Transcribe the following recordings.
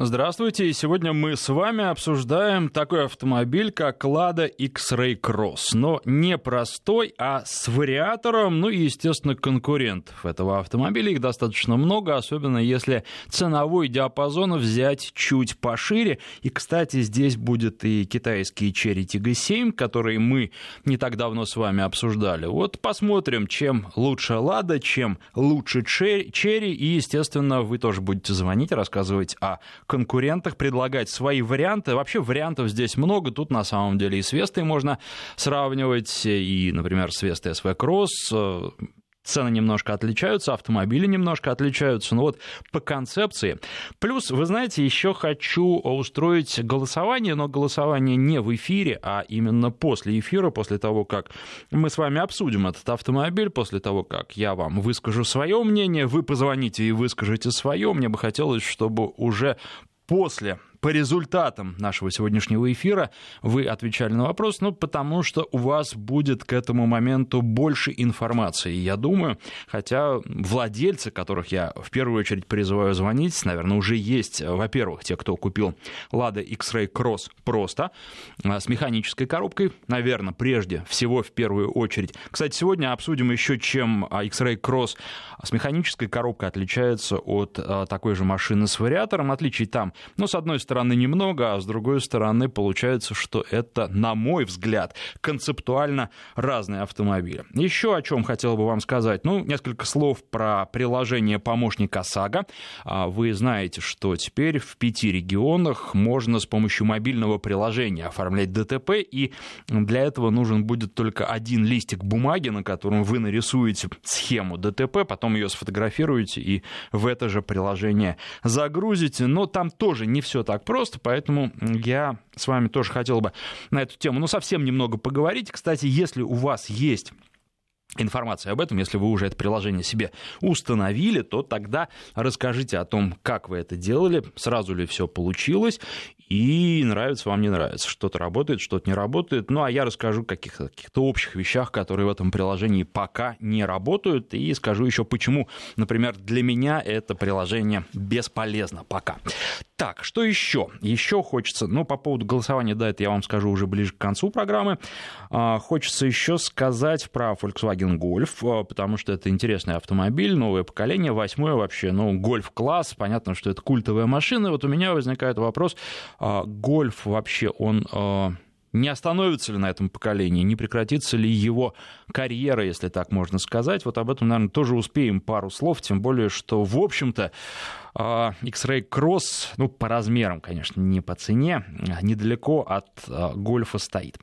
Здравствуйте, сегодня мы с вами обсуждаем такой автомобиль, как Lada X-Ray Cross, но не простой, а с вариатором, ну и, естественно, конкурентов этого автомобиля, их достаточно много, особенно если ценовой диапазон взять чуть пошире, и, кстати, здесь будет и китайский Cherry Tiggo 7, который мы не так давно с вами обсуждали. Вот посмотрим, чем лучше Lada, чем лучше Cherry, и, естественно, вы тоже будете звонить, рассказывать о конкурентах, предлагать свои варианты. Вообще вариантов здесь много. Тут на самом деле и с Вестой можно сравнивать, и, например, с Вестой SV Cross, цены немножко отличаются, автомобили немножко отличаются, но вот по концепции. Плюс, вы знаете, еще хочу устроить голосование, но голосование не в эфире, а именно после эфира, после того, как мы с вами обсудим этот автомобиль, после того, как я вам выскажу свое мнение, вы позвоните и выскажете свое. Мне бы хотелось, чтобы уже после по результатам нашего сегодняшнего эфира вы отвечали на вопрос, ну, потому что у вас будет к этому моменту больше информации, я думаю, хотя владельцы, которых я в первую очередь призываю звонить, наверное, уже есть, во-первых, те, кто купил Lada X-Ray Cross просто, а, с механической коробкой, наверное, прежде всего, в первую очередь. Кстати, сегодня обсудим еще, чем а, X-Ray Cross с механической коробкой отличается от а, такой же машины с вариатором. Отличий там, ну, с одной стороны, немного, а с другой стороны, получается, что это, на мой взгляд, концептуально разные автомобили. Еще о чем хотел бы вам сказать. Ну, несколько слов про приложение помощника ОСАГО. Вы знаете, что теперь в пяти регионах можно с помощью мобильного приложения оформлять ДТП, и для этого нужен будет только один листик бумаги, на котором вы нарисуете схему ДТП, потом ее сфотографируете и в это же приложение загрузите. Но там тоже не все так просто, поэтому я с вами тоже хотел бы на эту тему, ну, совсем немного поговорить. Кстати, если у вас есть информация об этом, если вы уже это приложение себе установили, то тогда расскажите о том, как вы это делали, сразу ли все получилось, и нравится вам, не нравится. Что-то работает, что-то не работает. Ну, а я расскажу о каких-то, каких-то общих вещах, которые в этом приложении пока не работают, и скажу еще почему, например, для меня это приложение бесполезно пока. Так, что еще? Еще хочется, ну, по поводу голосования, да, это я вам скажу уже ближе к концу программы. А, хочется еще сказать про Volkswagen Golf, а, потому что это интересный автомобиль, новое поколение, восьмое вообще, ну, Golf-класс, понятно, что это культовая машина. Вот у меня возникает вопрос, а, Golf вообще, он не остановится ли на этом поколении, не прекратится ли его карьера, если так можно сказать. Вот об этом, наверное, тоже успеем пару слов, тем более, что, в общем-то, а, X-Ray Cross, ну, по размерам, конечно, не по цене, недалеко от а, гольфа стоит.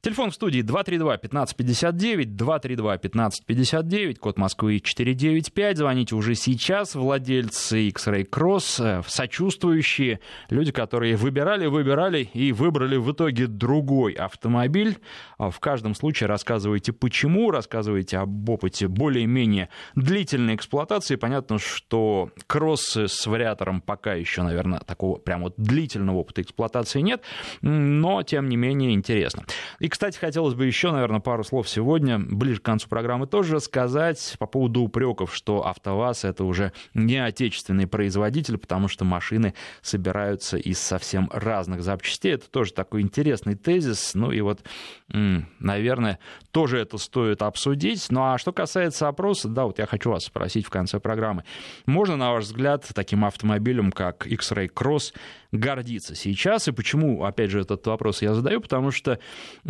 Телефон в студии 232-1559, 232-1559, код Москвы 495. Звоните уже сейчас, владельцы X-Ray Cross, э, сочувствующие, люди, которые выбирали, выбирали и выбрали в итоге другой автомобиль. А в каждом случае рассказывайте почему, рассказывайте об опыте более-менее длительной эксплуатации. Понятно, что кроссы с вариатором пока еще, наверное, такого прям вот длительного опыта эксплуатации нет, но тем не менее интересно. И, кстати, хотелось бы еще, наверное, пару слов сегодня, ближе к концу программы тоже сказать по поводу упреков, что АвтоВАЗ это уже не отечественный производитель, потому что машины собираются из совсем разных запчастей. Это тоже такой интересный тезис. Ну и вот, наверное, тоже это стоит обсудить. Ну а что касается опроса, да, вот я хочу вас спросить в конце программы. Можно, на ваш взгляд, таким автомобилем, как X-Ray Cross, гордиться сейчас? И почему, опять же, этот вопрос я задаю? Потому что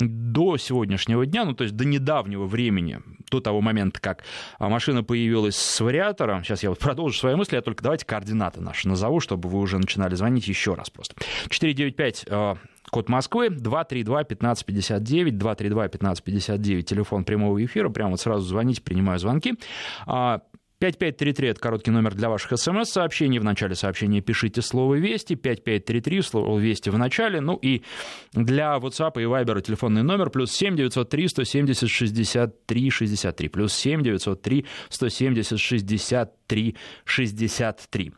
до сегодняшнего дня, ну то есть до недавнего времени, до того момента, как машина появилась с вариатором, сейчас я вот продолжу свои мысли, я только давайте координаты наши назову, чтобы вы уже начинали звонить еще раз просто. 495 э, код Москвы, 232-1559, 232-1559, телефон прямого эфира, прямо вот сразу звоните, принимаю звонки. А, 5533 – это короткий номер для ваших смс-сообщений. В начале сообщения пишите слово «Вести», 5533, слово «Вести» в начале. Ну и для WhatsApp и Viber телефонный номер плюс 7 903 170 63 63, плюс 7 903 170 63 63.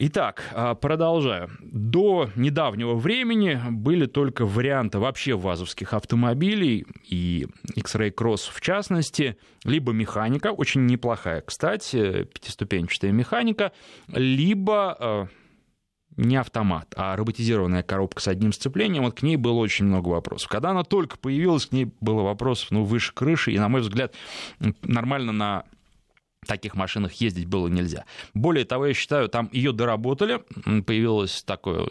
Итак, а, продолжаю. До недавнего времени были только варианты вообще вазовских автомобилей, и X-Ray Cross в частности, либо механика, очень неплохая, кстати, пятиступенчатая механика, либо а, не автомат, а роботизированная коробка с одним сцеплением, вот к ней было очень много вопросов. Когда она только появилась, к ней было вопросов, ну, выше крыши, и, на мой взгляд, нормально на таких машинах ездить было нельзя. Более того, я считаю, там ее доработали, появилось такое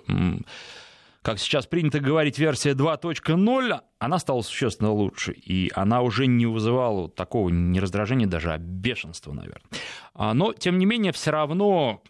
как сейчас принято говорить, версия 2.0, она стала существенно лучше, и она уже не вызывала такого не раздражения, даже а бешенства, наверное. А, но, тем не менее, все равно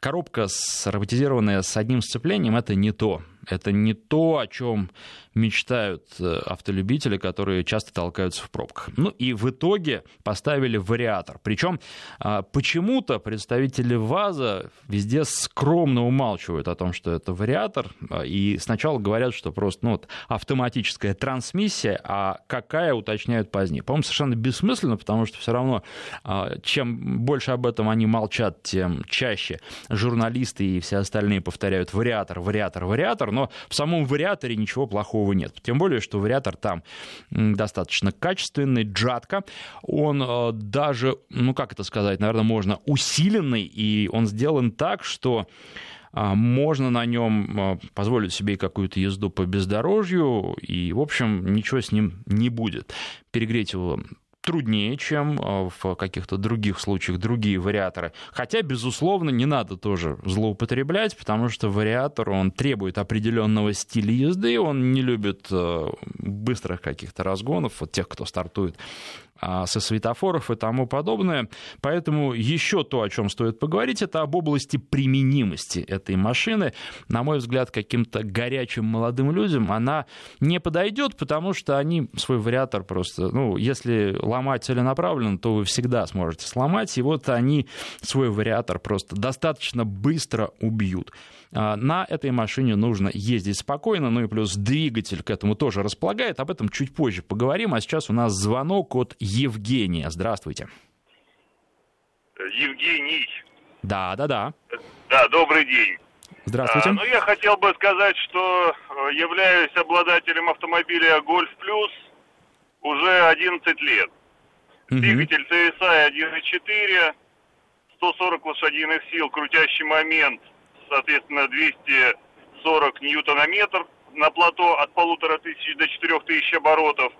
коробка с роботизированная с одним сцеплением это не то. Это не то, о чем мечтают э, автолюбители, которые часто толкаются в пробках. Ну и в итоге поставили вариатор. Причем а, почему-то представители ВАЗа везде скромно умалчивают о том, что это вариатор, а, и сначала говорят, что просто ну, вот, автоматическая трансмиссия, а какая уточняют позднее. По-моему, совершенно бессмысленно, потому что все равно а, чем больше об этом они молчат, тем чаще журналисты и все остальные повторяют вариатор, вариатор, вариатор, но в самом вариаторе ничего плохого нет. Тем более, что вариатор там достаточно качественный, джатка. Он э, даже, ну как это сказать, наверное, можно усиленный, и он сделан так, что а, можно на нем э, позволить себе какую-то езду по бездорожью, и, в общем, ничего с ним не будет. Перегреть его труднее, чем э, в каких-то других случаях другие вариаторы. Хотя, безусловно, не надо тоже злоупотреблять, потому что вариатор, он требует определенного стиля езды, он не любит э, быстрых каких-то разгонов, вот тех, кто стартует со светофоров и тому подобное. Поэтому еще то, о чем стоит поговорить, это об области применимости этой машины. На мой взгляд, каким-то горячим молодым людям она не подойдет, потому что они свой вариатор просто, ну, если ломать целенаправленно, то вы всегда сможете сломать, и вот они свой вариатор просто достаточно быстро убьют. А, на этой машине нужно ездить спокойно, ну и плюс двигатель к этому тоже располагает. Об этом чуть позже поговорим. А сейчас у нас звонок от Евгения. Здравствуйте. Евгений. Да, да, да. Да, добрый день. Здравствуйте. А, ну, я хотел бы сказать, что э, являюсь обладателем автомобиля Golf Plus уже 11 лет. Угу. Двигатель TSI 1.4, 140 лошадиных сил, крутящий момент – соответственно, 240 ньютонометр на плато от полутора тысяч до четырех тысяч оборотов.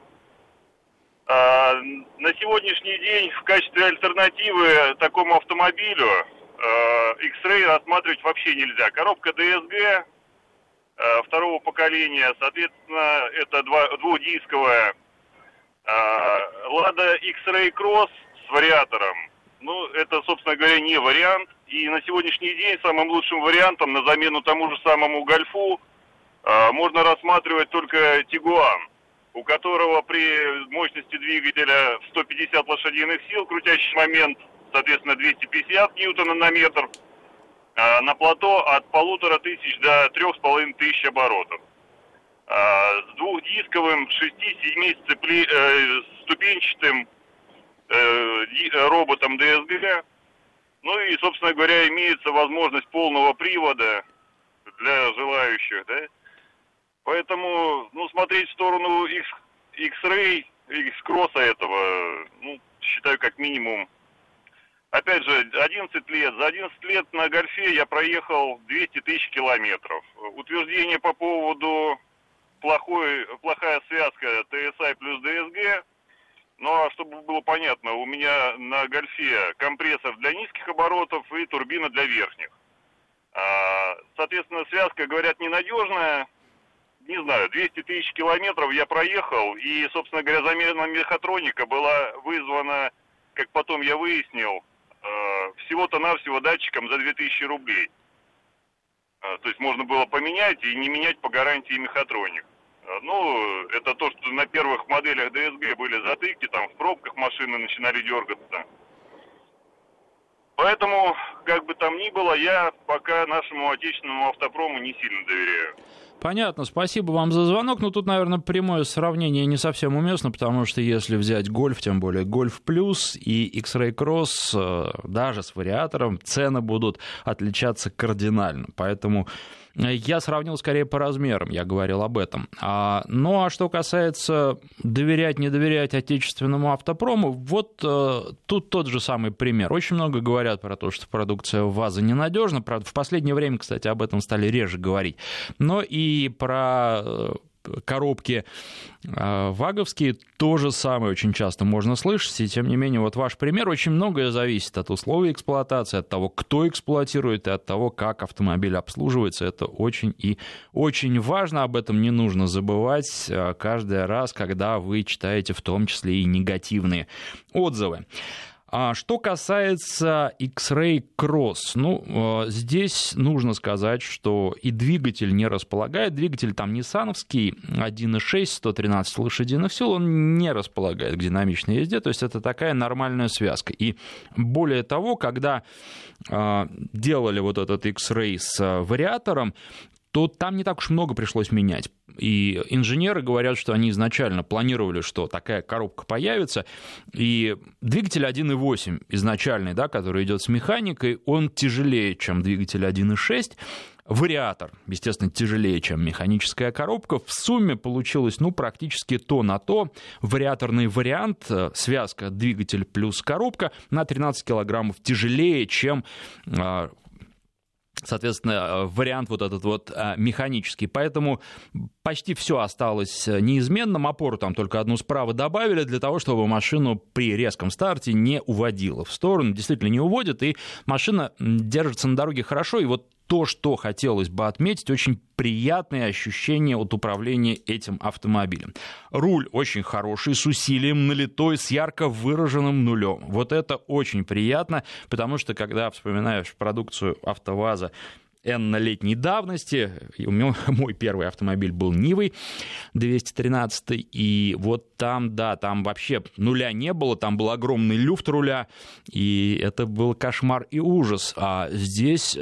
А, на сегодняшний день в качестве альтернативы такому автомобилю а, X-Ray рассматривать вообще нельзя. Коробка DSG а, второго поколения, соответственно, это два, двухдисковая а, Lada X-Ray Cross с вариатором. Ну, это, собственно говоря, не вариант. И на сегодняшний день самым лучшим вариантом на замену тому же самому Гольфу э, можно рассматривать только Тигуан, у которого при мощности двигателя 150 лошадиных сил, крутящий момент, соответственно, 250 ньютона на метр, э, на плато от полутора тысяч до трех с половиной тысяч оборотов. Э, с двухдисковым 6-7 сцепли, э, ступенчатым э, роботом DSG ну и, собственно говоря, имеется возможность полного привода для желающих, да. Поэтому, ну, смотреть в сторону X-Ray, X-Кросса этого, ну, считаю, как минимум. Опять же, 11 лет. За 11 лет на гольфе я проехал 200 тысяч километров. Утверждение по поводу плохой, плохая связка TSI плюс DSG ну а чтобы было понятно, у меня на гольфе компрессор для низких оборотов и турбина для верхних. А, соответственно, связка, говорят, ненадежная. Не знаю, 200 тысяч километров я проехал, и, собственно говоря, замена мехатроника была вызвана, как потом я выяснил, а, всего-то навсего датчиком за 2000 рублей. То есть можно было поменять и не менять по гарантии мехатроник. Ну, это то, что на первых моделях DSG были затыки, там в пробках машины начинали дергаться. Поэтому, как бы там ни было, я пока нашему отечественному автопрому не сильно доверяю. Понятно, спасибо вам за звонок. Но тут, наверное, прямое сравнение не совсем уместно, потому что если взять гольф, тем более гольф плюс и X-Ray Cross, э, даже с вариатором, цены будут отличаться кардинально. Поэтому я сравнил скорее по размерам, я говорил об этом. А, ну а что касается доверять, не доверять отечественному автопрому, вот э, тут тот же самый пример. Очень много говорят про то, что продукция ВАЗа ненадежна. Правда, в последнее время, кстати, об этом стали реже говорить. Но и про э, коробки а, ваговские, то же самое очень часто можно слышать, и тем не менее, вот ваш пример, очень многое зависит от условий эксплуатации, от того, кто эксплуатирует, и от того, как автомобиль обслуживается, это очень и очень важно, об этом не нужно забывать а, каждый раз, когда вы читаете в том числе и негативные отзывы. А что касается X-Ray Cross, ну, э, здесь нужно сказать, что и двигатель не располагает, двигатель там ниссановский, 1.6, 113 лошадиных сил, он не располагает к динамичной езде, то есть это такая нормальная связка. И более того, когда э, делали вот этот X-Ray с э, вариатором, то там не так уж много пришлось менять. И инженеры говорят, что они изначально планировали, что такая коробка появится, и двигатель 1.8 изначальный, да, который идет с механикой, он тяжелее, чем двигатель 1.6, Вариатор, естественно, тяжелее, чем механическая коробка. В сумме получилось, ну, практически то на то. Вариаторный вариант, э, связка двигатель плюс коробка на 13 килограммов тяжелее, чем а, соответственно, э, вариант вот этот вот э, механический. Поэтому почти все осталось э, неизменным. Опору там только одну справа добавили для того, чтобы машину при резком старте не уводило в сторону. Действительно не уводит, и машина держится на дороге хорошо. И вот то, что хотелось бы отметить, очень приятное ощущение от управления этим автомобилем. Руль очень хороший, с усилием налитой, с ярко выраженным нулем. Вот это очень приятно, потому что когда вспоминаешь продукцию АвтоВАЗа N-летней давности. У меня, мой первый автомобиль был Нивой 213, и вот там, да, там вообще нуля не было, там был огромный люфт руля, и это был кошмар и ужас. А здесь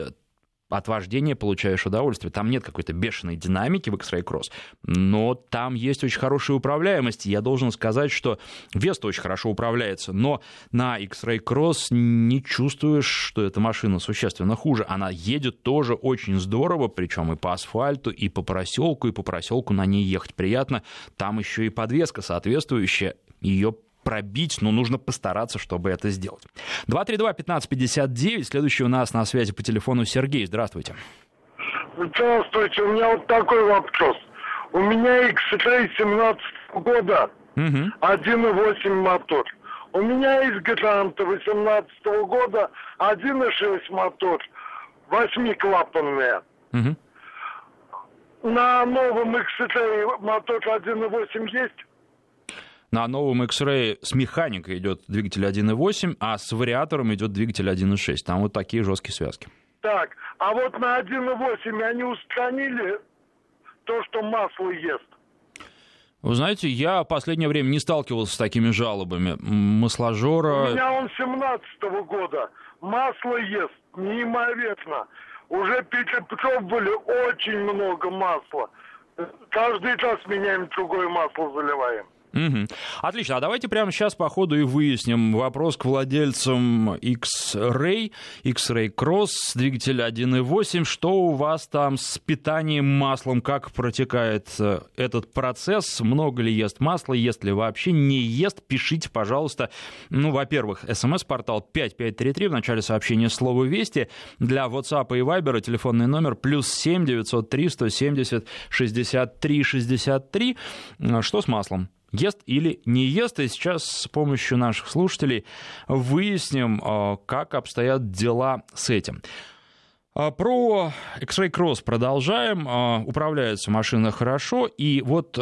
от вождения получаешь удовольствие. Там нет какой-то бешеной динамики в X-Ray Cross, но там есть очень хорошая управляемость. Я должен сказать, что Веста очень хорошо управляется, но на X-Ray Cross не чувствуешь, что эта машина существенно хуже. Она едет тоже очень здорово, причем и по асфальту, и по проселку, и по проселку на ней ехать приятно. Там еще и подвеска соответствующая. Ее пробить, но нужно постараться, чтобы это сделать. 232-1559, следующий у нас на связи по телефону Сергей. Здравствуйте. Здравствуйте, у меня вот такой вопрос. У меня X-Ray 17 года, угу. 1.8 мотор. У меня есть Грант 18 года, 1.6 мотор, восьмиклапанная. Угу. На новом X-Ray мотор 1.8 есть? На новом X-Ray с механикой идет двигатель 1.8, а с вариатором идет двигатель 1.6. Там вот такие жесткие связки. Так, а вот на 1.8 они устранили то, что масло ест. Вы знаете, я в последнее время не сталкивался с такими жалобами. Масложора... У меня он 17 -го года. Масло ест неимоверно. Уже перепробовали очень много масла. Каждый раз меняем другое масло, заливаем. Угу. Отлично. А давайте прямо сейчас по ходу и выясним вопрос к владельцам X-Ray, X-Ray Cross, двигатель 1.8. Что у вас там с питанием маслом? Как протекает э, этот процесс? Много ли ест масло? Ест ли вообще? Не ест? Пишите, пожалуйста. Ну, во-первых, смс-портал 5533 в начале сообщения слово «Вести». Для WhatsApp и Viber телефонный номер плюс 7 903 170 63 63. Что с маслом? Ест или не ест. И сейчас с помощью наших слушателей выясним, а, как обстоят дела с этим. А, про X-Ray Cross продолжаем. А, управляется машина хорошо. И вот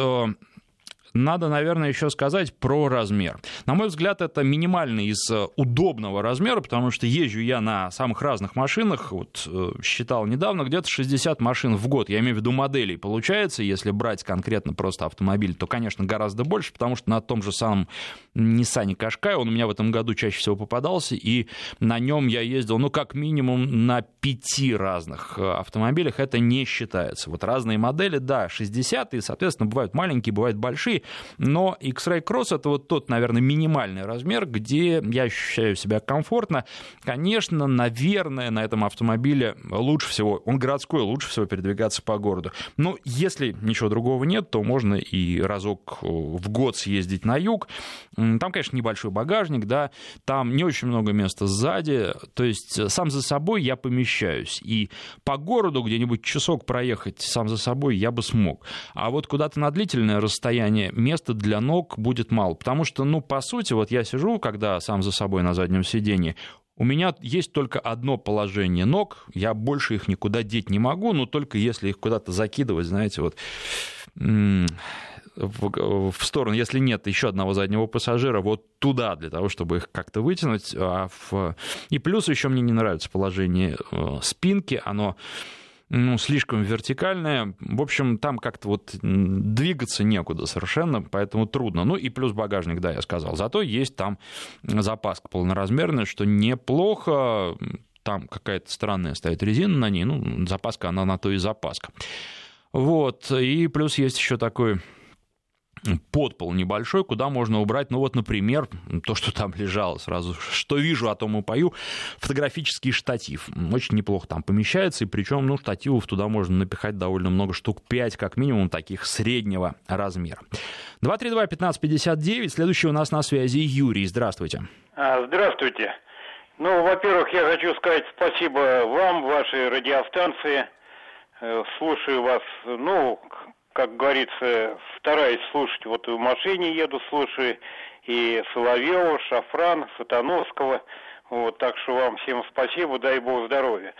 надо, наверное, еще сказать про размер. На мой взгляд, это минимальный из э, удобного размера, потому что езжу я на самых разных машинах, вот э, считал недавно, где-то 60 машин в год, я имею в виду моделей, получается, если брать конкретно просто автомобиль, то, конечно, гораздо больше, потому что на том же самом Nissan Qashqai, он у меня в этом году чаще всего попадался, и на нем я ездил, ну, как минимум на пяти разных э, автомобилях, это не считается. Вот разные модели, да, 60, и, соответственно, бывают маленькие, бывают большие, но X-Ray Cross это вот тот, наверное, минимальный размер, где я ощущаю себя комфортно. Конечно, наверное, на этом автомобиле лучше всего, он городской, лучше всего передвигаться по городу. Но если ничего другого нет, то можно и разок в год съездить на юг. Там, конечно, небольшой багажник, да, там не очень много места сзади, то есть сам за собой я помещаюсь. И по городу где-нибудь часок проехать сам за собой я бы смог. А вот куда-то на длительное расстояние места для ног будет мало. Потому что, ну, по сути, вот я сижу, когда сам за собой на заднем сиденье, у меня есть только одно положение ног, я больше их никуда деть не могу, но только если их куда-то закидывать, знаете, вот в, в сторону, если нет еще одного заднего пассажира, вот туда, для того, чтобы их как-то вытянуть. А в... И плюс еще мне не нравится положение э, спинки, оно ну, слишком вертикальная. В общем, там как-то вот двигаться некуда совершенно, поэтому трудно. Ну и плюс багажник, да, я сказал. Зато есть там запаска полноразмерная, что неплохо. Там какая-то странная стоит резина на ней. Ну, запаска, она на то и запаска. Вот. И плюс есть еще такой подпол небольшой, куда можно убрать, ну вот, например, то, что там лежало сразу, что вижу, о том и пою, фотографический штатив. Очень неплохо там помещается, и причем, ну, штативов туда можно напихать довольно много, штук 5 как минимум, таких среднего размера. 232-1559, следующий у нас на связи Юрий, здравствуйте. А, здравствуйте. Ну, во-первых, я хочу сказать спасибо вам, вашей радиостанции. Э, слушаю вас, ну, как говорится, стараюсь слушать, вот и в машине еду, слушаю, и Соловьева, Шафран, Сатановского, вот, так что вам всем спасибо, дай Бог здоровья.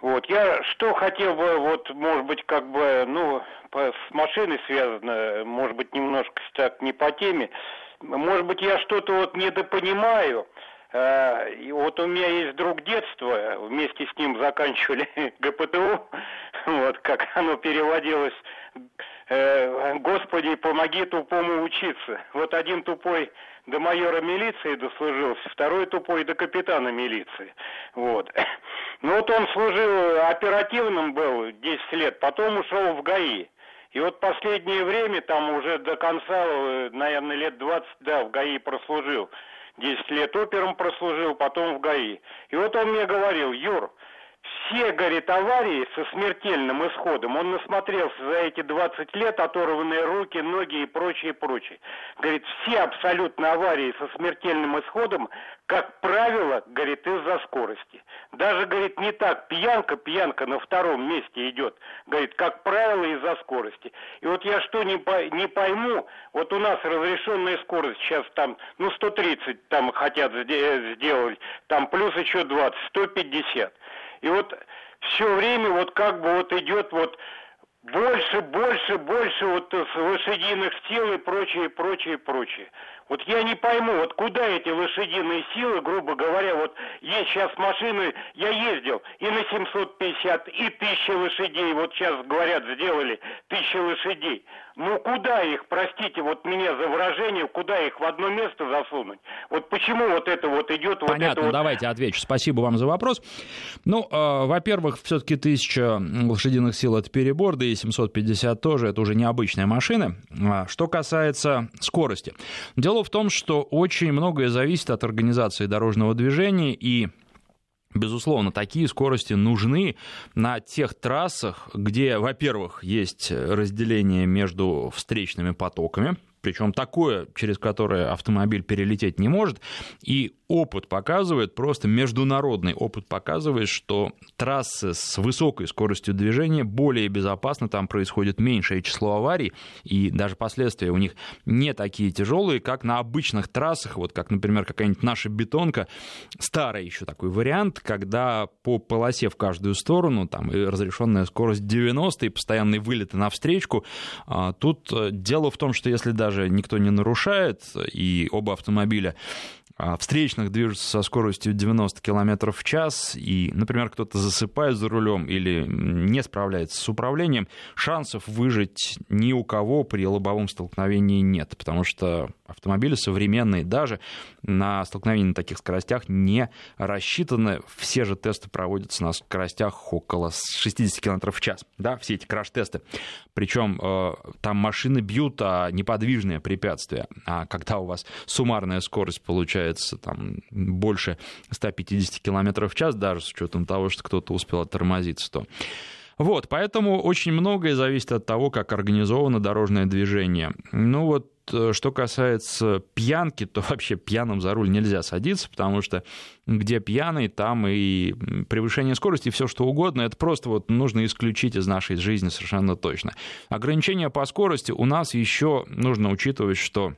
Вот, я что хотел бы, вот, может быть, как бы, ну, с машиной связано, может быть, немножко так не по теме, может быть, я что-то вот недопонимаю, а, и вот у меня есть друг детства, вместе с ним заканчивали ГПТУ, вот как оно переводилось, э, Господи, помоги тупому учиться. Вот один тупой до майора милиции дослужился, второй тупой до капитана милиции. Вот. Ну вот он служил оперативным был 10 лет, потом ушел в ГАИ. И вот последнее время, там уже до конца, э, наверное, лет 20, да, в ГАИ прослужил. 10 лет опером прослужил, потом в ГАИ. И вот он мне говорил, Юр, все, говорит, аварии со смертельным исходом, он насмотрелся за эти 20 лет, оторванные руки, ноги и прочее, прочее. Говорит, все абсолютно аварии со смертельным исходом, как правило, говорит, из-за скорости. Даже, говорит, не так, пьянка, пьянка на втором месте идет, говорит, как правило, из-за скорости. И вот я что не, по, не пойму, вот у нас разрешенная скорость сейчас там, ну, 130 там хотят сделать, там плюс еще 20, 150. И вот все время вот как бы вот идет вот больше, больше, больше вот лошадиных сил и прочее, прочее, прочее. Вот я не пойму, вот куда эти лошадиные силы, грубо говоря, вот есть сейчас машины, я ездил и на 750, и 1000 лошадей, вот сейчас говорят, сделали 1000 лошадей. Ну куда их, простите, вот меня за выражение, куда их в одно место засунуть? Вот почему вот это вот идет Понятно, вот это вот... давайте отвечу. Спасибо вам за вопрос. Ну, э, во-первых, все-таки 1000 лошадиных сил это перебор, да и 750 тоже, это уже необычная машина. А что касается скорости. Дело в том, что очень многое зависит от организации дорожного движения и Безусловно, такие скорости нужны на тех трассах, где, во-первых, есть разделение между встречными потоками, причем такое, через которое автомобиль перелететь не может, и опыт показывает, просто международный опыт показывает, что трассы с высокой скоростью движения более безопасны, там происходит меньшее число аварий, и даже последствия у них не такие тяжелые, как на обычных трассах, вот как, например, какая-нибудь наша бетонка, старый еще такой вариант, когда по полосе в каждую сторону, там и разрешенная скорость 90 и постоянные вылеты на встречку. А, тут э, дело в том, что если даже никто не нарушает, и оба автомобиля встречных движутся со скоростью 90 км в час, и, например, кто-то засыпает за рулем или не справляется с управлением, шансов выжить ни у кого при лобовом столкновении нет, потому что автомобили современные даже на столкновении на таких скоростях не рассчитаны. Все же тесты проводятся на скоростях около 60 км в час, да, все эти краш-тесты. Причем э, там машины бьют, а неподвижные препятствия. А когда у вас суммарная скорость получается там больше 150 км в час, даже с учетом того, что кто-то успел оттормозиться, то вот, поэтому очень многое зависит от того, как организовано дорожное движение. Ну вот, э, что касается пьянки, то вообще пьяным за руль нельзя садиться, потому что где пьяный, там и превышение скорости, и все что угодно, это просто вот нужно исключить из нашей жизни совершенно точно. Ограничения по скорости у нас еще нужно учитывать, что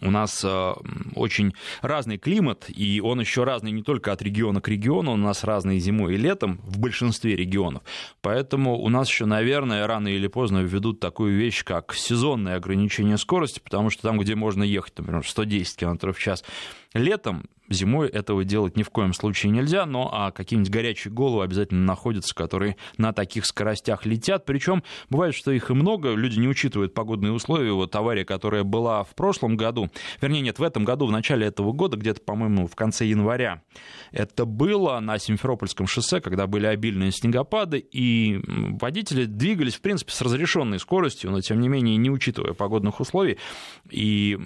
у нас э, очень разный климат, и он еще разный не только от региона к региону, у нас разный зимой и летом в большинстве регионов. Поэтому у нас еще, наверное, рано или поздно введут такую вещь, как сезонное ограничение скорости, потому что там, где можно ехать, например, 110 км в час летом, Зимой этого делать ни в коем случае нельзя, но а какие-нибудь горячие головы обязательно находятся, которые на таких скоростях летят. Причем бывает, что их и много, люди не учитывают погодные условия. Вот авария, которая была в прошлом году, вернее, нет, в этом году, в начале этого года, где-то, по-моему, в конце января, это было на Симферопольском шоссе, когда были обильные снегопады, и водители двигались, в принципе, с разрешенной скоростью, но, тем не менее, не учитывая погодных условий, и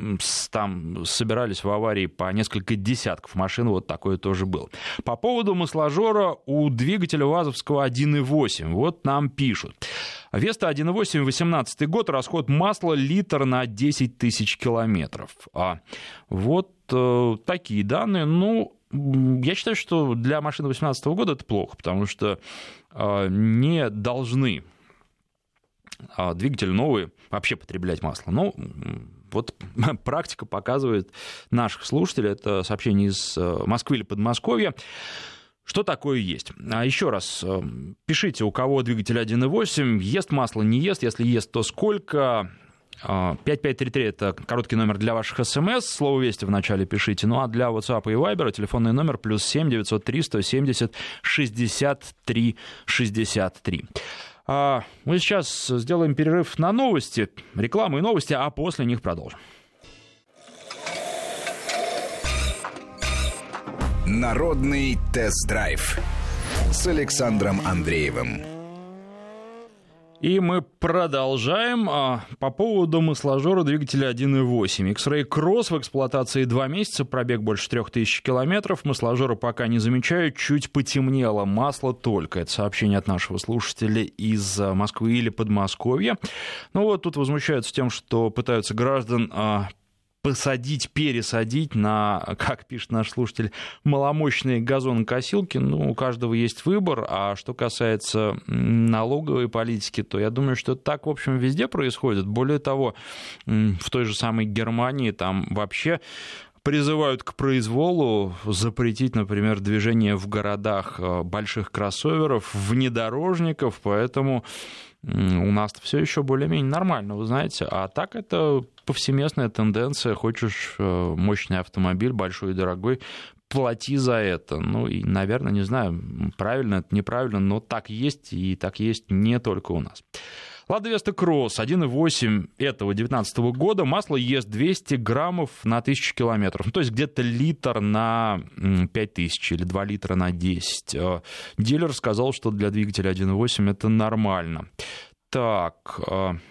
там собирались в аварии по несколько десятков десятков машин вот такое тоже было. По поводу масложора у двигателя ВАЗовского 1.8. Вот нам пишут. Веста 1.8, 18 год, расход масла литр на 10 тысяч километров. А вот э, такие данные. Ну, я считаю, что для машины 2018 года это плохо, потому что э, не должны э, двигатели новые вообще потреблять масло. Ну, вот практика показывает наших слушателей, это сообщение из э, Москвы или Подмосковья, что такое есть? А еще раз, э, пишите, у кого двигатель 1.8, ест масло, не ест, если ест, то сколько... 5533 а, — это короткий номер для ваших смс, слово «Вести» в начале пишите, ну а для WhatsApp и Viber телефонный номер плюс 7 903 170 63 63. А, мы сейчас сделаем перерыв на новости, рекламу и новости, а после них продолжим. Народный тест-драйв с Александром Андреевым. И мы продолжаем. А, по поводу масложора двигателя 1.8. X-Ray Cross в эксплуатации 2 месяца, пробег больше 3000 километров. Масложора пока не замечаю, чуть потемнело. Масло только. Это сообщение от нашего слушателя из а, Москвы или Подмосковья. Ну вот тут возмущаются тем, что пытаются граждан а, посадить, пересадить на, как пишет наш слушатель, маломощные газонокосилки. Ну, у каждого есть выбор. А что касается налоговой политики, то я думаю, что так, в общем, везде происходит. Более того, в той же самой Германии там вообще призывают к произволу запретить, например, движение в городах э, больших кроссоверов, внедорожников, поэтому у нас все еще более-менее нормально, вы знаете. А так это повсеместная тенденция. Хочешь э, мощный автомобиль, большой и дорогой, плати за это. Ну и, наверное, не знаю, правильно это, неправильно, но так есть, и так есть не только у нас. Лада Веста Кросс 1.8 этого 2019 года, масло ест 200 граммов на 1000 километров, ну, то есть где-то литр на 5000 или 2 литра на 10. Э, дилер сказал, что для двигателя 1.8 это нормально. Так,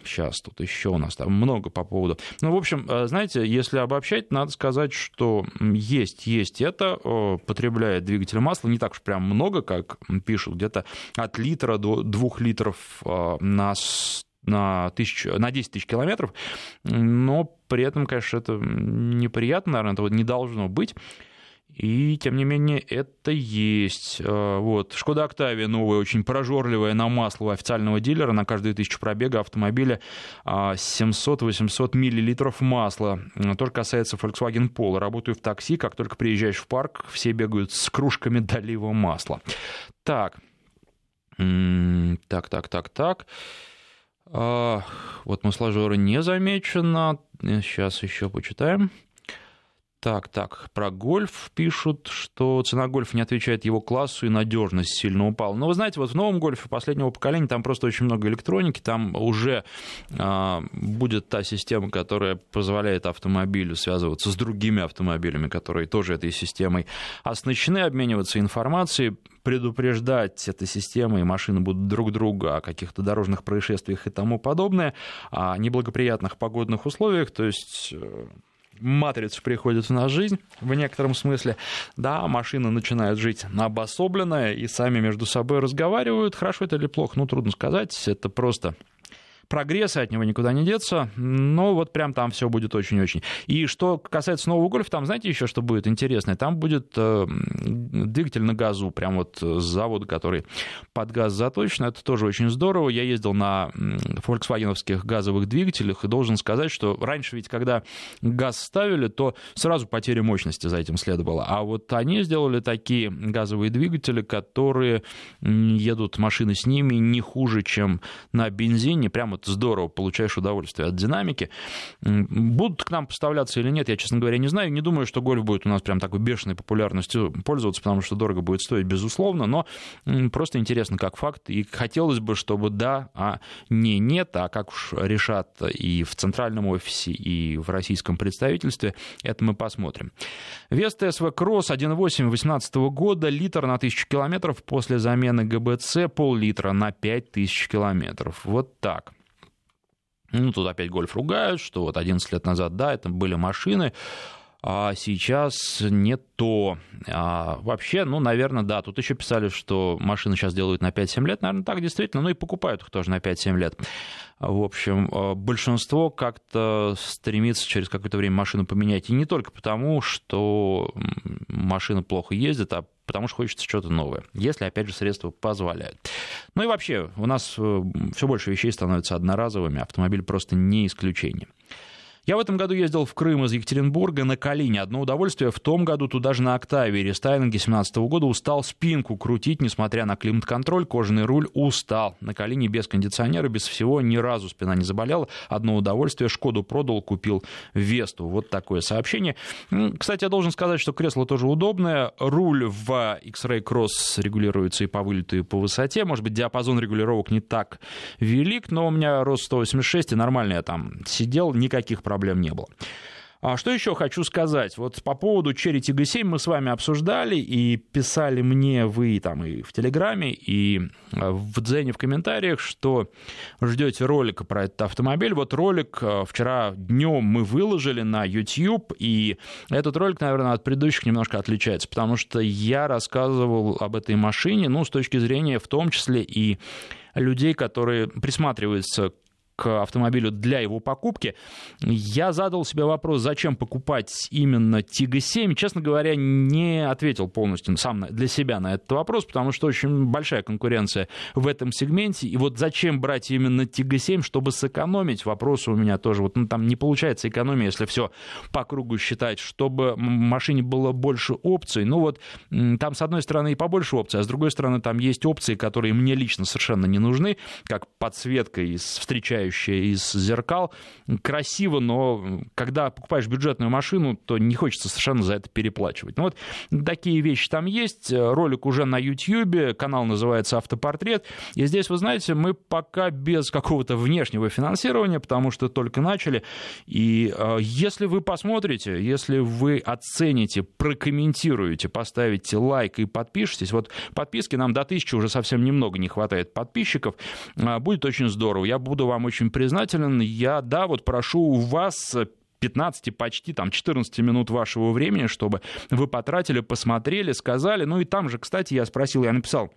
сейчас а, тут еще у нас там много по поводу. Ну, в общем, а, знаете, если обобщать, надо сказать, что есть, есть это, потребляет двигатель масла не так уж прям много, как пишут, где-то от литра до двух литров а, на на, тысячу, на 10 тысяч километров, но при этом, конечно, это неприятно, наверное, этого не должно быть. И, тем не менее, это есть. Э, вот. Шкода Октавия новая, очень прожорливая на масло у официального дилера. На каждую тысячу пробега автомобиля 700-800 а, миллилитров масла. Тоже касается Volkswagen Polo. Работаю в такси, как только приезжаешь в парк, все бегают с кружками долива масла. Так. Так, так, так, так. А, вот масложора не замечено. Сейчас еще почитаем. Так, так, про гольф пишут, что цена гольфа не отвечает его классу и надежность сильно упала. Но вы знаете, вот в новом гольфе последнего поколения там просто очень много электроники, там уже а, будет та система, которая позволяет автомобилю связываться с другими автомобилями, которые тоже этой системой оснащены, обмениваться информацией, предупреждать этой системой, и машины будут друг друга о каких-то дорожных происшествиях и тому подобное, о неблагоприятных погодных условиях, то есть матрица приходит в нашу жизнь в некотором смысле, да, машины начинают жить обособленно и сами между собой разговаривают. Хорошо это или плохо, ну, трудно сказать, это просто прогресса, от него никуда не деться, но вот прям там все будет очень-очень. И что касается нового гольфа, там, знаете, еще что будет интересное? Там будет э, двигатель на газу, прям вот с завода, который под газ заточен, это тоже очень здорово. Я ездил на фольксвагеновских газовых двигателях и должен сказать, что раньше ведь, когда газ ставили, то сразу потеря мощности за этим следовало. А вот они сделали такие газовые двигатели, которые едут машины с ними не хуже, чем на бензине, прямо вот здорово, получаешь удовольствие от динамики. Будут к нам поставляться или нет, я, честно говоря, не знаю. Не думаю, что гольф будет у нас прям такой бешеной популярностью пользоваться, потому что дорого будет стоить, безусловно, но просто интересно как факт. И хотелось бы, чтобы да, а не нет, а как уж решат и в центральном офисе, и в российском представительстве, это мы посмотрим. Веста СВ Кросс 1.8 2018 года, литр на 1000 километров после замены ГБЦ, пол-литра на 5000 километров. Вот так. Ну, тут опять гольф ругают, что вот 11 лет назад, да, это были машины, а сейчас не то. А вообще, ну, наверное, да, тут еще писали, что машины сейчас делают на 5-7 лет, наверное, так действительно, ну и покупают их тоже на 5-7 лет. В общем, а, большинство как-то стремится через какое-то время машину поменять, и не только потому, что машина плохо ездит, а потому что хочется что-то новое, если, опять же, средства позволяют. Ну и вообще, у нас э, все больше вещей становятся одноразовыми, автомобиль просто не исключение. Я в этом году ездил в Крым из Екатеринбурга на Калине. Одно удовольствие. В том году туда же на Октаве рестайлинге 17 года устал спинку крутить, несмотря на климат-контроль. Кожаный руль устал. На Калине без кондиционера, без всего ни разу спина не заболела. Одно удовольствие. Шкоду продал, купил Весту. Вот такое сообщение. Кстати, я должен сказать, что кресло тоже удобное. Руль в X-Ray Cross регулируется и по вылету, и по высоте. Может быть, диапазон регулировок не так велик, но у меня рост 186, и нормально я там сидел, никаких проблем проблем не было. А что еще хочу сказать? Вот по поводу Cherry Tiggo 7 мы с вами обсуждали и писали мне вы там и в Телеграме, и э, в Дзене в комментариях, что ждете ролика про этот автомобиль. Вот ролик э, вчера днем мы выложили на YouTube, и этот ролик, наверное, от предыдущих немножко отличается, потому что я рассказывал об этой машине, ну, с точки зрения в том числе и людей, которые присматриваются к автомобилю для его покупки, я задал себе вопрос, зачем покупать именно Тига 7. Честно говоря, не ответил полностью сам для себя на этот вопрос, потому что очень большая конкуренция в этом сегменте. И вот зачем брать именно Тига 7, чтобы сэкономить? Вопрос у меня тоже. Вот ну, там не получается экономия, если все по кругу считать, чтобы машине было больше опций. Ну вот там с одной стороны и побольше опций, а с другой стороны там есть опции, которые мне лично совершенно не нужны, как подсветка из встречающих вылезающая из зеркал. Красиво, но когда покупаешь бюджетную машину, то не хочется совершенно за это переплачивать. Ну вот такие вещи там есть. Ролик уже на YouTube, канал называется «Автопортрет». И здесь, вы знаете, мы пока без какого-то внешнего финансирования, потому что только начали. И э, если вы посмотрите, если вы оцените, прокомментируете, поставите лайк и подпишитесь, вот подписки нам до тысячи уже совсем немного не хватает подписчиков, э, будет очень здорово. Я буду вам очень очень признателен. Я, да, вот прошу у вас 15, почти там 14 минут вашего времени, чтобы вы потратили, посмотрели, сказали. Ну и там же, кстати, я спросил, я написал,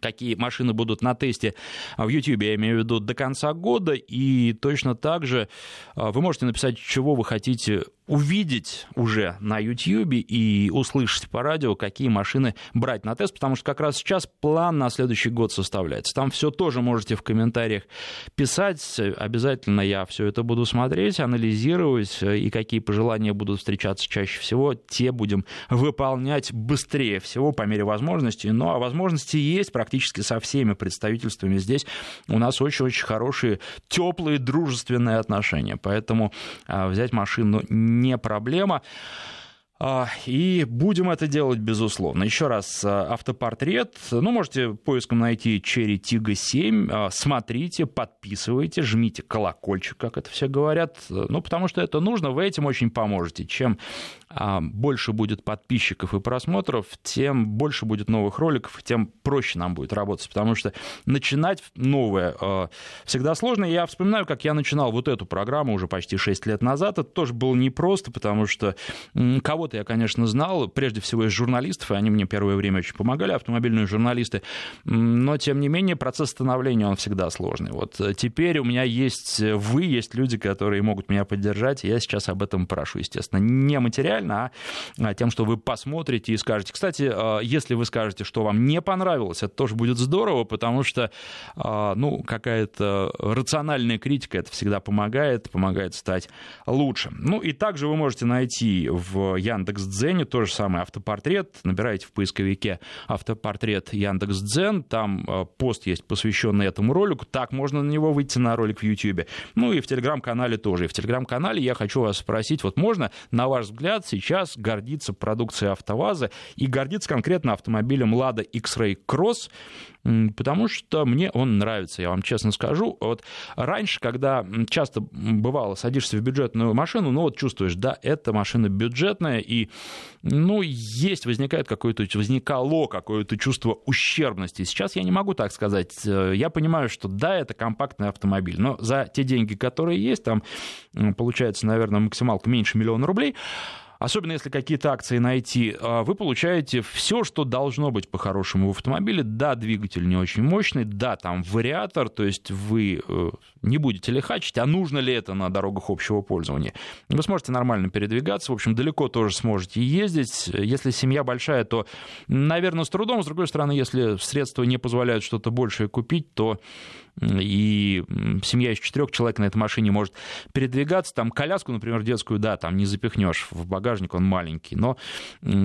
какие машины будут на тесте в YouTube, я имею в виду, до конца года. И точно так же а, вы можете написать, чего вы хотите увидеть уже на YouTube и услышать по радио, какие машины брать на тест, потому что как раз сейчас план на следующий год составляется. Там все тоже можете в комментариях писать. Обязательно я все это буду смотреть, анализировать, и какие пожелания будут встречаться чаще всего, те будем выполнять быстрее всего по мере возможности. Ну, а возможности есть практически со всеми представительствами здесь. У нас очень-очень хорошие, теплые, дружественные отношения. Поэтому а, взять машину не проблема. А, и будем это делать, безусловно. Еще раз, а, автопортрет. Ну, можете поиском найти Cherry Tiggo 7. Смотрите, подписывайте, жмите колокольчик, как это все говорят. Ну, потому что это нужно, вы этим очень поможете. Чем больше будет подписчиков и просмотров, тем больше будет новых роликов, тем проще нам будет работать, потому что начинать новое а, всегда сложно. Я вспоминаю, как я начинал вот эту программу уже почти 6 лет назад. Это тоже было непросто, потому что кого-то я, конечно, знал, прежде всего из журналистов, и они мне первое время очень помогали, автомобильные журналисты, но, тем не менее, процесс становления, он всегда сложный. Вот э, теперь у меня есть вы, есть люди, которые могут меня поддержать, я сейчас об этом прошу, естественно. Не материально, реально, а, а тем, что вы посмотрите и скажете. Кстати, а, если вы скажете, что вам не понравилось, это тоже будет здорово, потому что ну, какая-то рациональная критика это всегда помогает, помогает стать лучше. Ну и также вы можете найти в Яндекс.Дзене то же самое автопортрет. Набираете в поисковике автопортрет Яндекс.Дзен, там пост есть посвященный этому ролику, так можно на него выйти на ролик в YouTube. Ну и в Телеграм-канале тоже. И в Телеграм-канале я хочу вас спросить, вот можно, на ваш взгляд, сейчас гордится продукцией АвтоВАЗа и гордится конкретно автомобилем Lada X-Ray Cross, потому что мне он нравится, я вам честно скажу. Вот раньше, когда часто бывало, садишься в бюджетную машину, ну вот чувствуешь, да, эта машина бюджетная, и, ну, есть, возникает какое-то, возникало какое-то чувство ущербности. Сейчас я не могу так сказать. Я понимаю, что да, это компактный автомобиль, но за те деньги, которые есть, там получается, наверное, максималка меньше миллиона рублей, особенно если какие-то акции найти, а, вы получаете все, что должно быть по-хорошему в автомобиле. Да, двигатель не очень мощный, да, там вариатор, то есть вы э, не будете лихачить, а нужно ли это на дорогах общего пользования. Вы сможете нормально передвигаться, в общем, далеко тоже сможете ездить. Если семья большая, то, наверное, с трудом. С другой стороны, если средства не позволяют что-то большее купить, то и семья из четырех человек на этой машине может передвигаться. Там коляску, например, детскую, да, там не запихнешь в багажник, он маленький, но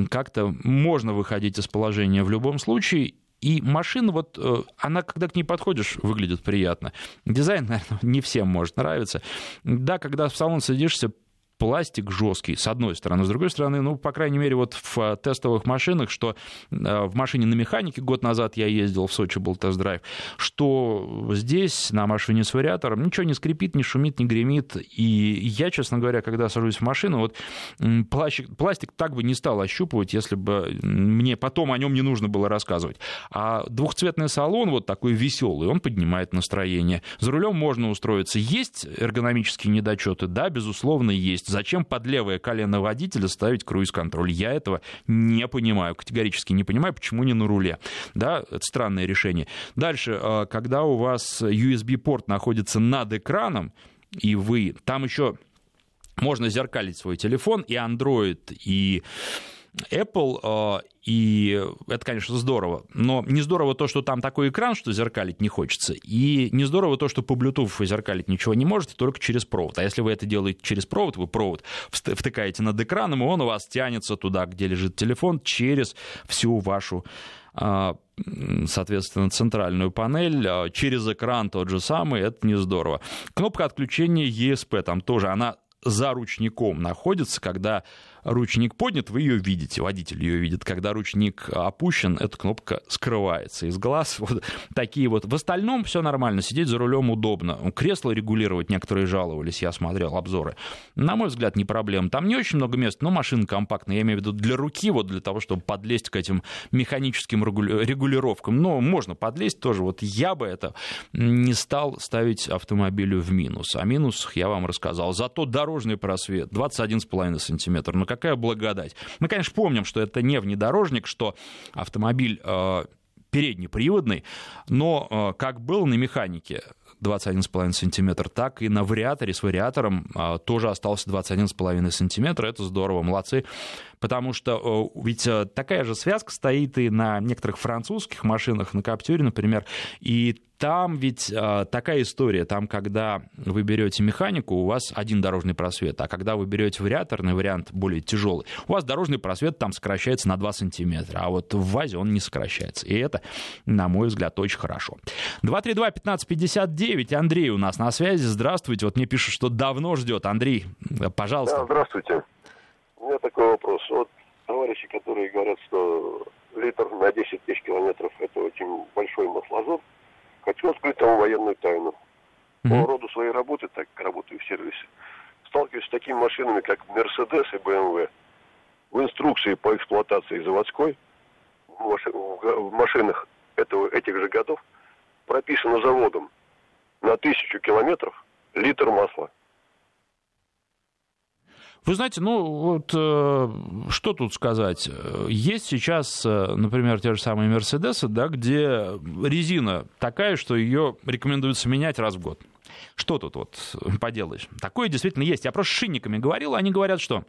как-то можно выходить из положения в любом случае. И машина, вот э, она, когда к ней подходишь, выглядит приятно. Дизайн, наверное, не всем может нравиться. Да, когда в салон садишься, пластик жесткий, с одной стороны. С другой стороны, ну, по крайней мере, вот в э, тестовых машинах, что э, в машине на механике год назад я ездил, в Сочи был тест-драйв, что здесь на машине с вариатором ничего не скрипит, не шумит, не гремит. И я, честно говоря, когда сажусь в машину, вот пластик, пластик так бы не стал ощупывать, если бы мне потом о нем не нужно было рассказывать. А двухцветный салон вот такой веселый, он поднимает настроение. За рулем можно устроиться. Есть эргономические недочеты? Да, безусловно, есть есть зачем под левое колено водителя ставить круиз-контроль? Я этого не понимаю, категорически не понимаю, почему не на руле. Да, это странное решение. Дальше, а, когда у вас USB-порт находится над экраном, и вы там еще можно зеркалить свой телефон, и Android, и Apple, а, и это, конечно, здорово. Но не здорово то, что там такой экран, что зеркалить не хочется, и не здорово то, что по Bluetooth зеркалить ничего не можете, только через провод. А если вы это делаете через провод, вы провод втыкаете над экраном, и он у вас тянется туда, где лежит телефон, через всю вашу а, соответственно, центральную панель, а, через экран тот же самый, это не здорово. Кнопка отключения ESP там тоже, она за ручником находится, когда ручник поднят, вы ее видите, водитель ее видит. Когда ручник опущен, эта кнопка скрывается из глаз. Вот такие вот. В остальном все нормально, сидеть за рулем удобно. Кресло регулировать некоторые жаловались, я смотрел обзоры. На мой взгляд, не проблема. Там не очень много мест, но машина компактная. Я имею в виду для руки, вот для того, чтобы подлезть к этим механическим регулировкам. Но можно подлезть тоже. Вот я бы это не стал ставить автомобилю в минус. О минусах я вам рассказал. Зато дорожный просвет 21,5 сантиметра. Ну, какая благодать. Мы, конечно, помним, что это не внедорожник, что автомобиль э, переднеприводный, но как был на механике 21,5 сантиметр, так и на вариаторе с вариатором а, тоже остался 21,5 сантиметра. Это здорово, молодцы. Потому что ведь э, такая же связка стоит и на некоторых французских машинах, на Каптюре, например, и там ведь э, такая история, там, когда вы берете механику, у вас один дорожный просвет, а когда вы берете вариаторный вариант, более тяжелый, у вас дорожный просвет там сокращается на 2 сантиметра, а вот в ВАЗе он не сокращается. И это, на мой взгляд, очень хорошо. 232-1559, Андрей у нас на связи, здравствуйте. Вот мне пишут, что давно ждет. Андрей, пожалуйста. Да, здравствуйте. У меня такой вопрос. Вот товарищи, которые говорят, что литр на 10 тысяч километров это очень большой маслозор, Хочу открыть там военную тайну. По роду своей работы, так как работаю в сервисе, сталкиваюсь с такими машинами, как Mercedes и BMW. В инструкции по эксплуатации заводской в машинах этого, этих же годов прописано заводом на тысячу километров литр масла. Вы знаете, ну вот э, что тут сказать? Есть сейчас, э, например, те же самые Мерседесы, да, где резина такая, что ее рекомендуется менять раз в год. Что тут вот поделаешь? Такое действительно есть. Я просто с шинниками говорил, они говорят, что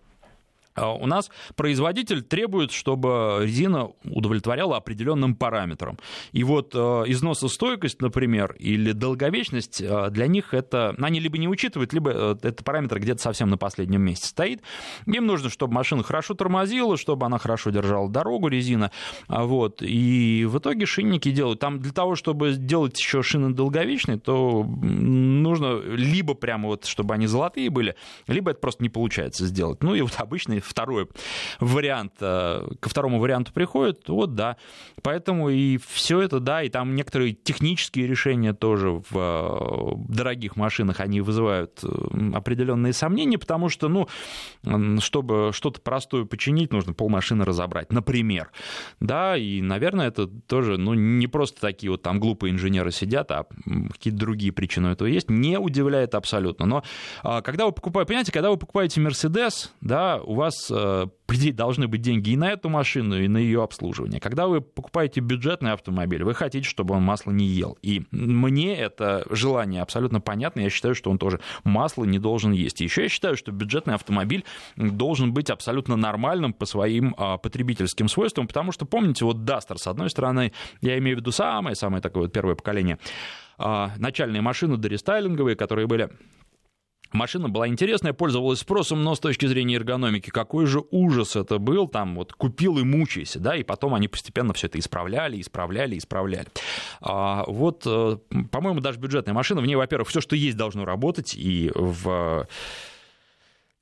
у нас производитель требует, чтобы резина удовлетворяла определенным параметрам. И вот э, износостойкость, например, или долговечность, э, для них это... Они либо не учитывают, либо э, этот параметр где-то совсем на последнем месте стоит. Им нужно, чтобы машина хорошо тормозила, чтобы она хорошо держала дорогу, резина. А вот. И в итоге шинники делают. Там для того, чтобы сделать еще шины долговечные, то нужно либо прямо вот, чтобы они золотые были, либо это просто не получается сделать. Ну и вот обычные второй вариант, э, ко второму варианту приходит, вот да. Поэтому и все это, да, и там некоторые технические решения тоже в э, дорогих машинах, они вызывают э, определенные сомнения, потому что, ну, чтобы что-то простое починить, нужно полмашины разобрать, например. Да, и, наверное, это тоже, ну, не просто такие вот там глупые инженеры сидят, а какие-то другие причины этого есть, не удивляет абсолютно. Но а, когда вы покупаете, понимаете, когда вы покупаете Mercedes, да, у вас вас, по идее, должны быть деньги и на эту машину, и на ее обслуживание. Когда вы покупаете бюджетный автомобиль, вы хотите, чтобы он масло не ел. И мне это желание абсолютно понятно. Я считаю, что он тоже масло не должен есть. Еще я считаю, что бюджетный автомобиль должен быть абсолютно нормальным по своим а, потребительским свойствам, потому что, помните, вот Duster, с одной стороны, я имею в виду самое-самое такое вот первое поколение, а, начальные машины дорестайлинговые, которые были Машина была интересная, пользовалась спросом, но с точки зрения эргономики, какой же ужас это был, там вот купил и мучайся, да, и потом они постепенно все это исправляли, исправляли, исправляли. А, вот, э, по-моему, даже бюджетная машина, в ней, во-первых, все, что есть, должно работать, и в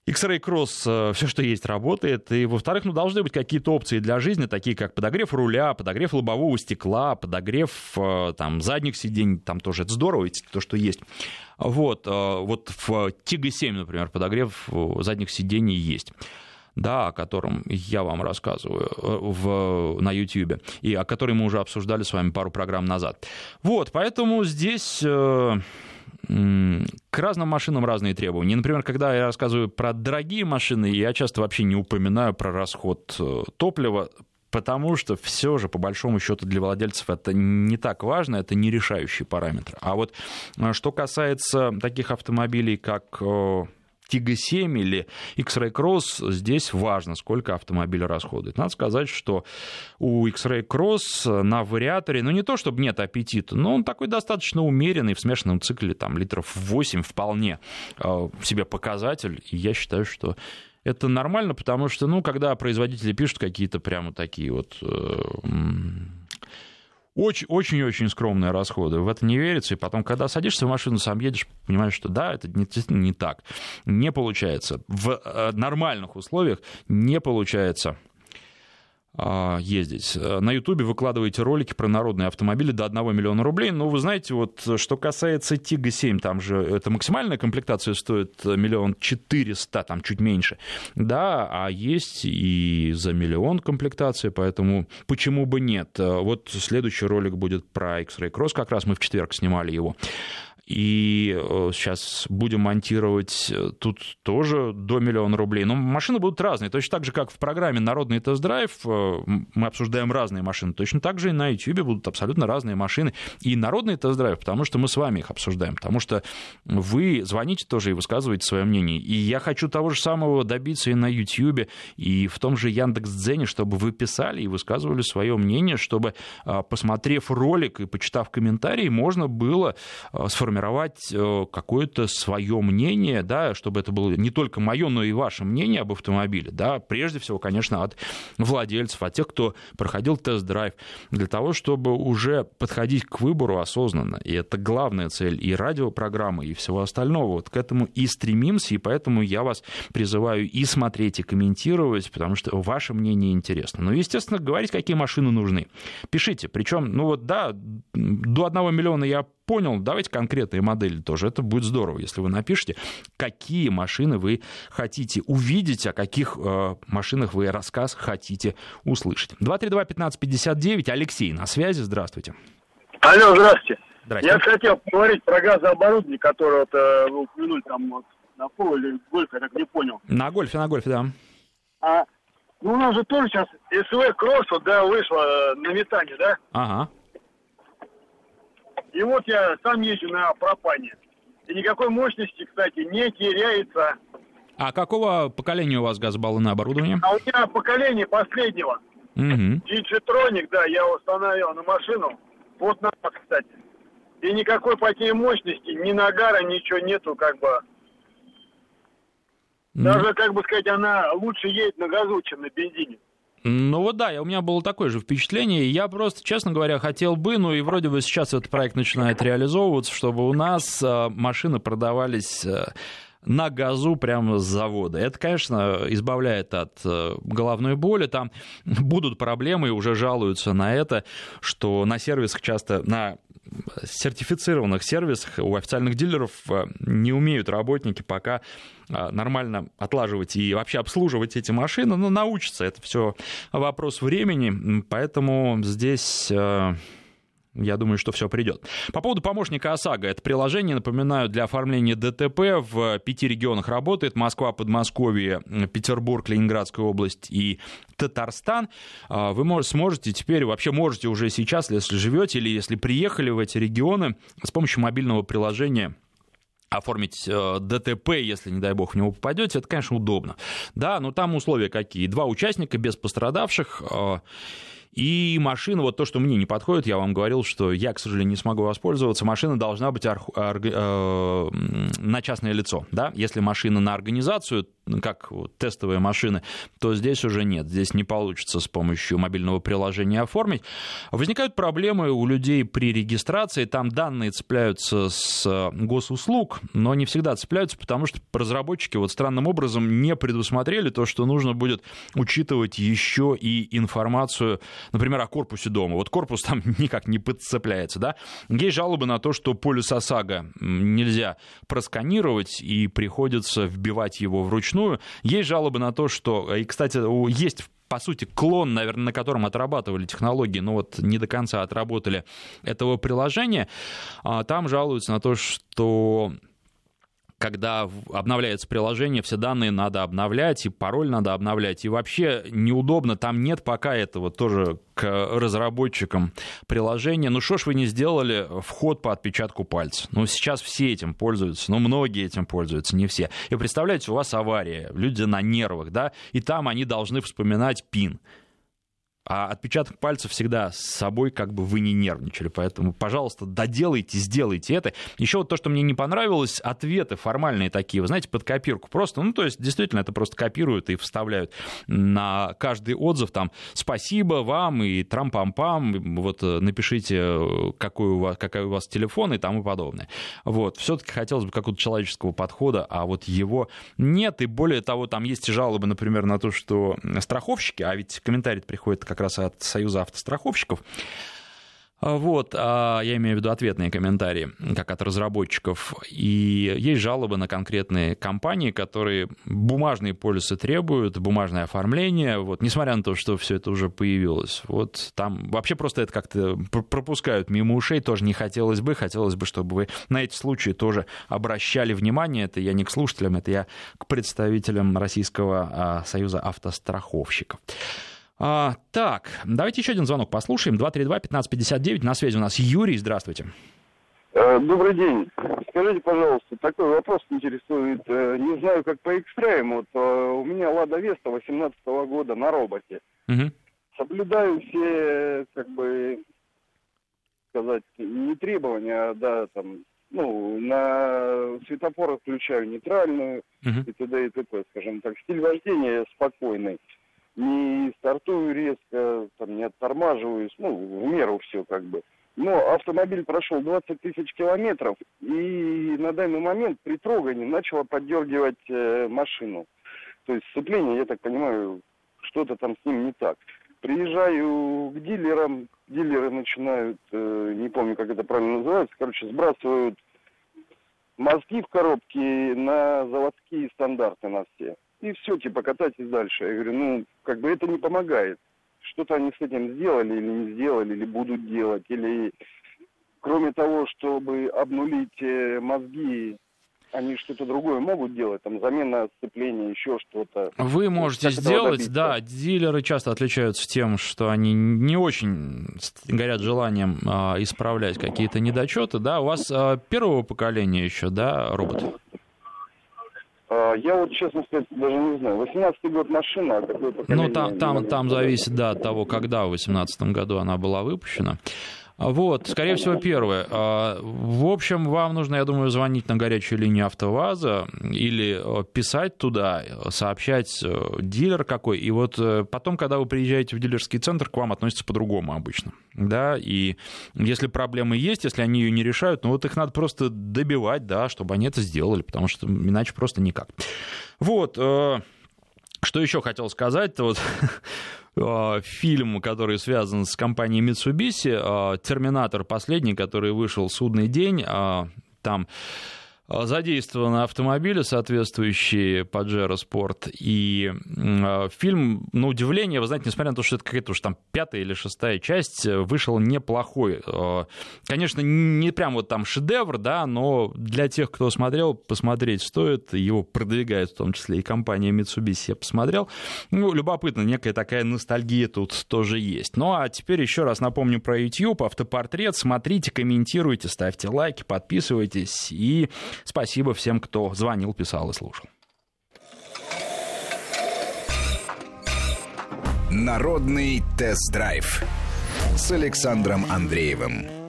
X-Ray Cross, э, все, что есть, работает. И, во-вторых, ну, должны быть какие-то опции для жизни, такие как подогрев руля, подогрев лобового стекла, подогрев э, там, задних сидений, там тоже это здорово, ведь то, что есть. Вот, э, вот в Тига 7, например, подогрев задних сидений есть да, о котором я вам рассказываю в, на YouTube, и о котором мы уже обсуждали с вами пару программ назад. Вот, поэтому здесь к разным машинам разные требования. Например, когда я рассказываю про дорогие машины, я часто вообще не упоминаю про расход э, топлива, потому что все же, по большому счету, для владельцев это не так важно, это не решающий параметр. А вот э, что касается таких автомобилей, как э, Тига 7 или X-Ray Cross, здесь важно, сколько автомобиль расходует. Надо сказать, что у X-Ray Cross на вариаторе, ну не то чтобы нет аппетита, но он такой достаточно умеренный, в смешанном цикле там литров 8 вполне э, себе показатель, и я считаю, что это нормально, потому что, ну, когда производители пишут какие-то прямо такие вот э, очень-очень скромные расходы. В это не верится. И потом, когда садишься в машину, сам едешь, понимаешь, что да, это действительно не так. Не получается. В э, нормальных условиях не получается ездить. На Ютубе выкладываете ролики про народные автомобили до 1 миллиона рублей. Но вы знаете, вот что касается Тига 7, там же это максимальная комплектация стоит миллион четыреста, там чуть меньше. Да, а есть и за миллион комплектация, поэтому почему бы нет? Вот следующий ролик будет про X-Ray Cross, как раз мы в четверг снимали его. И сейчас будем монтировать тут тоже до миллиона рублей. Но машины будут разные. Точно так же, как в программе «Народный тест-драйв» мы обсуждаем разные машины, точно так же и на YouTube будут абсолютно разные машины. И «Народный тест-драйв», потому что мы с вами их обсуждаем, потому что вы звоните тоже и высказываете свое мнение. И я хочу того же самого добиться и на YouTube, и в том же Яндекс.Дзене, чтобы вы писали и высказывали свое мнение, чтобы, а, посмотрев ролик и почитав комментарии, можно было а, сформировать э, какое-то свое мнение, да, чтобы это было не только мое, но и ваше мнение об автомобиле, да, прежде всего, конечно, от владельцев, от тех, кто проходил тест-драйв, для того, чтобы уже подходить к выбору осознанно. И это главная цель и радиопрограммы, и всего остального. Вот к этому и стремимся, и поэтому я вас призываю и смотреть, и комментировать, потому что ваше мнение интересно. Ну, естественно, говорить, какие машины нужны. Пишите. Причем, ну вот да, до одного миллиона я понял, давайте конкретные модели тоже. Это будет здорово, если вы напишите, какие машины вы хотите увидеть, о каких э, машинах вы рассказ хотите услышать. 232-1559, Алексей на связи, здравствуйте. Алло, здравствуйте. Здравствуйте. Я хотел поговорить про газооборудование, которое вот, э, вы упомянули там вот, на пол или гольф, я так не понял. На гольфе, на гольфе, да. А, ну, у нас же тоже сейчас СВ Кросс, вот, да, вышла э, на метане, да? Ага. И вот я сам езжу на пропане. И никакой мощности, кстати, не теряется. А какого поколения у вас газобаллонное оборудование? А у меня поколение последнего. Угу. Диджитроник, да, я установил на машину. Вот на кстати. И никакой потери мощности, ни нагара, ничего нету, как бы. Даже, как бы сказать, она лучше едет на газу, чем на бензине. Ну вот да, у меня было такое же впечатление. Я просто, честно говоря, хотел бы, ну и вроде бы сейчас этот проект начинает реализовываться, чтобы у нас э, машины продавались э, на газу прямо с завода. Это, конечно, избавляет от э, головной боли. Там будут проблемы, и уже жалуются на это, что на сервисах часто, на сертифицированных сервисах у официальных дилеров не умеют работники пока а, нормально отлаживать и вообще обслуживать эти машины, но научатся. Это все вопрос времени, поэтому здесь а, я думаю, что все придет. По поводу помощника ОСАГО. Это приложение, напоминаю, для оформления ДТП в пяти регионах работает. Москва, Подмосковье, Петербург, Ленинградская область и Татарстан. А, вы сможете теперь, вообще можете уже сейчас, если живете или если приехали в эти регионы, с помощью мобильного приложения оформить э, ДТП, если, не дай бог, в него попадете, это, конечно, удобно. Да, но там условия какие? Два участника без пострадавших, э, и машина, вот то, что мне не подходит, я вам говорил, что я, к сожалению, не смогу воспользоваться, машина должна быть арх... Орг... э... на частное лицо. Да? Если машина на организацию, как тестовые машины, то здесь уже нет. Здесь не получится с помощью мобильного приложения оформить. Возникают проблемы у людей при регистрации. Там данные цепляются с госуслуг, но не всегда цепляются, потому что разработчики вот странным образом не предусмотрели то, что нужно будет учитывать еще и информацию, например, о корпусе дома. Вот корпус там никак не подцепляется. Да? Есть жалобы на то, что полюс ОСАГО нельзя просканировать и приходится вбивать его вручную вручную. Есть жалобы на то, что, и, кстати, есть по сути, клон, наверное, на котором отрабатывали технологии, но вот не до конца отработали этого приложения. А там жалуются на то, что когда обновляется приложение, все данные надо обновлять, и пароль надо обновлять, и вообще неудобно, там нет пока этого тоже к разработчикам приложения. Ну что ж вы не сделали вход по отпечатку пальца? Ну сейчас все этим пользуются, ну многие этим пользуются, не все. И представляете, у вас авария, люди на нервах, да, и там они должны вспоминать пин. А отпечаток пальцев всегда с собой, как бы вы не нервничали. Поэтому, пожалуйста, доделайте, сделайте это. Еще вот то, что мне не понравилось, ответы формальные такие, вы знаете, под копирку. Просто, ну, то есть, действительно, это просто копируют и вставляют на каждый отзыв там «Спасибо вам» и «Трам-пам-пам», вот э, напишите, какой у вас, какой у вас телефон и тому подобное. Вот. Все-таки хотелось бы какого-то человеческого подхода, а вот его нет. И более того, там есть жалобы, например, на то, что страховщики, а ведь комментарий приходит как раз от Союза автостраховщиков, А, вот, а, я имею в виду ответные комментарии, как от разработчиков. И есть жалобы на конкретные компании, которые бумажные полисы требуют, бумажное оформление, вот, несмотря на то, что все это уже появилось. Вот там вообще просто это как-то пропускают мимо ушей, тоже не хотелось бы, хотелось бы, чтобы вы на эти случаи тоже обращали внимание. Это я не к слушателям, это я к представителям Российского а, союза автостраховщиков. А, так, давайте еще один звонок послушаем. 232-1559. На связи у нас Юрий. Здравствуйте. Э, добрый день. Скажите, пожалуйста, такой вопрос интересует. Э, не знаю, как по экстраим. Вот э, у меня Лада Веста 18 года на роботе. Угу. Соблюдаю все, как бы, сказать, не требования, а, да, там, ну, на светофорах включаю нейтральную uh и т.д. и т.п. Скажем так, стиль вождения спокойный не стартую резко, там, не оттормаживаюсь, ну, в меру все как бы. Но автомобиль прошел 20 тысяч километров, и на данный момент при трогании начало поддергивать э, машину. То есть сцепление, я так понимаю, что-то там с ним не так. Приезжаю к дилерам, дилеры начинают, э, не помню, как это правильно называется, короче, сбрасывают мозги в коробке на заводские стандарты на все и все, типа, катайтесь дальше. Я говорю, ну, как бы это не помогает. Что-то они с этим сделали или не сделали, или будут делать, или кроме того, чтобы обнулить э, мозги они что-то другое могут делать, там замена сцепления, еще что-то. Вы можете сделать, да, дилеры часто отличаются тем, что они не очень горят желанием а, исправлять какие-то недочеты, да, у вас а, первого поколения еще, да, робот? А, я вот, честно сказать, даже не знаю. 18-й год машина, а поколение... Ну, там, там, там зависит, да, от того, когда в 18 году она была выпущена. Вот, скорее всего, первое. А, в общем, вам нужно, я думаю, звонить на горячую линию АвтоВАЗа или э, писать туда, сообщать э, дилер какой. И вот э, потом, когда вы приезжаете в дилерский центр, к вам относятся по-другому обычно. Да, и если проблемы есть, если они ее не решают, ну вот их надо просто добивать, да, чтобы они это сделали, потому что иначе просто никак. Вот, что еще хотел сказать, вот фильм, который связан с компанией Mitsubishi, э, «Терминатор» последний, который вышел «Судный день», э, там Э, задействованы автомобили, соответствующие Pajero Sport, и э, фильм, на удивление, вы знаете, несмотря на то, что это какая-то уж там пятая или шестая часть, э, вышел неплохой. Э, конечно, не прям вот там шедевр, да, но для тех, кто смотрел, посмотреть стоит, его продвигает в том числе и компания Mitsubishi, я посмотрел. Ну, любопытно, некая такая ностальгия тут тоже есть. Ну, а теперь еще раз напомню про YouTube, автопортрет, смотрите, комментируйте, ставьте лайки, подписывайтесь и Спасибо всем, кто звонил, писал и слушал. Народный тест-драйв с Александром Андреевым.